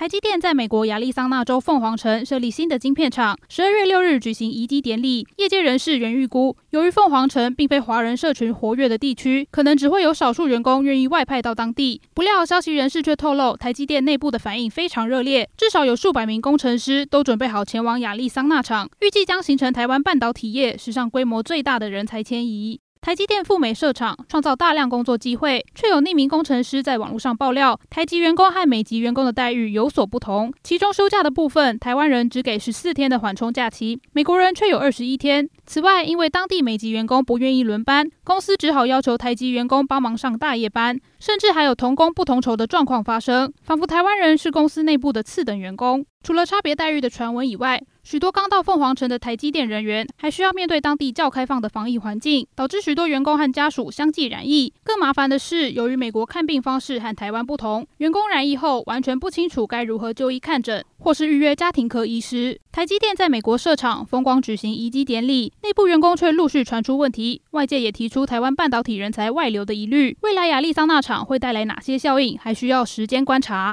台积电在美国亚利桑那州凤凰城设立新的晶片厂，十二月六日举行移机典礼。业界人士原预估，由于凤凰城并非华人社群活跃的地区，可能只会有少数员工愿意外派到当地。不料，消息人士却透露，台积电内部的反应非常热烈，至少有数百名工程师都准备好前往亚利桑那厂，预计将形成台湾半导体业史上规模最大的人才迁移。台积电赴美设厂，创造大量工作机会，却有匿名工程师在网络上爆料，台籍员工和美籍员工的待遇有所不同。其中休假的部分，台湾人只给十四天的缓冲假期，美国人却有二十一天。此外，因为当地美籍员工不愿意轮班，公司只好要求台籍员工帮忙上大夜班，甚至还有同工不同酬的状况发生，仿佛台湾人是公司内部的次等员工。除了差别待遇的传闻以外，许多刚到凤凰城的台积电人员还需要面对当地较开放的防疫环境，导致许多员工和家属相继染疫。更麻烦的是，由于美国看病方式和台湾不同，员工染疫后完全不清楚该如何就医看诊，或是预约家庭科医师。台积电在美国设厂，风光举行移机典礼，内部员工却陆续传出问题，外界也提出台湾半导体人才外流的疑虑。未来亚利桑那厂会带来哪些效应，还需要时间观察。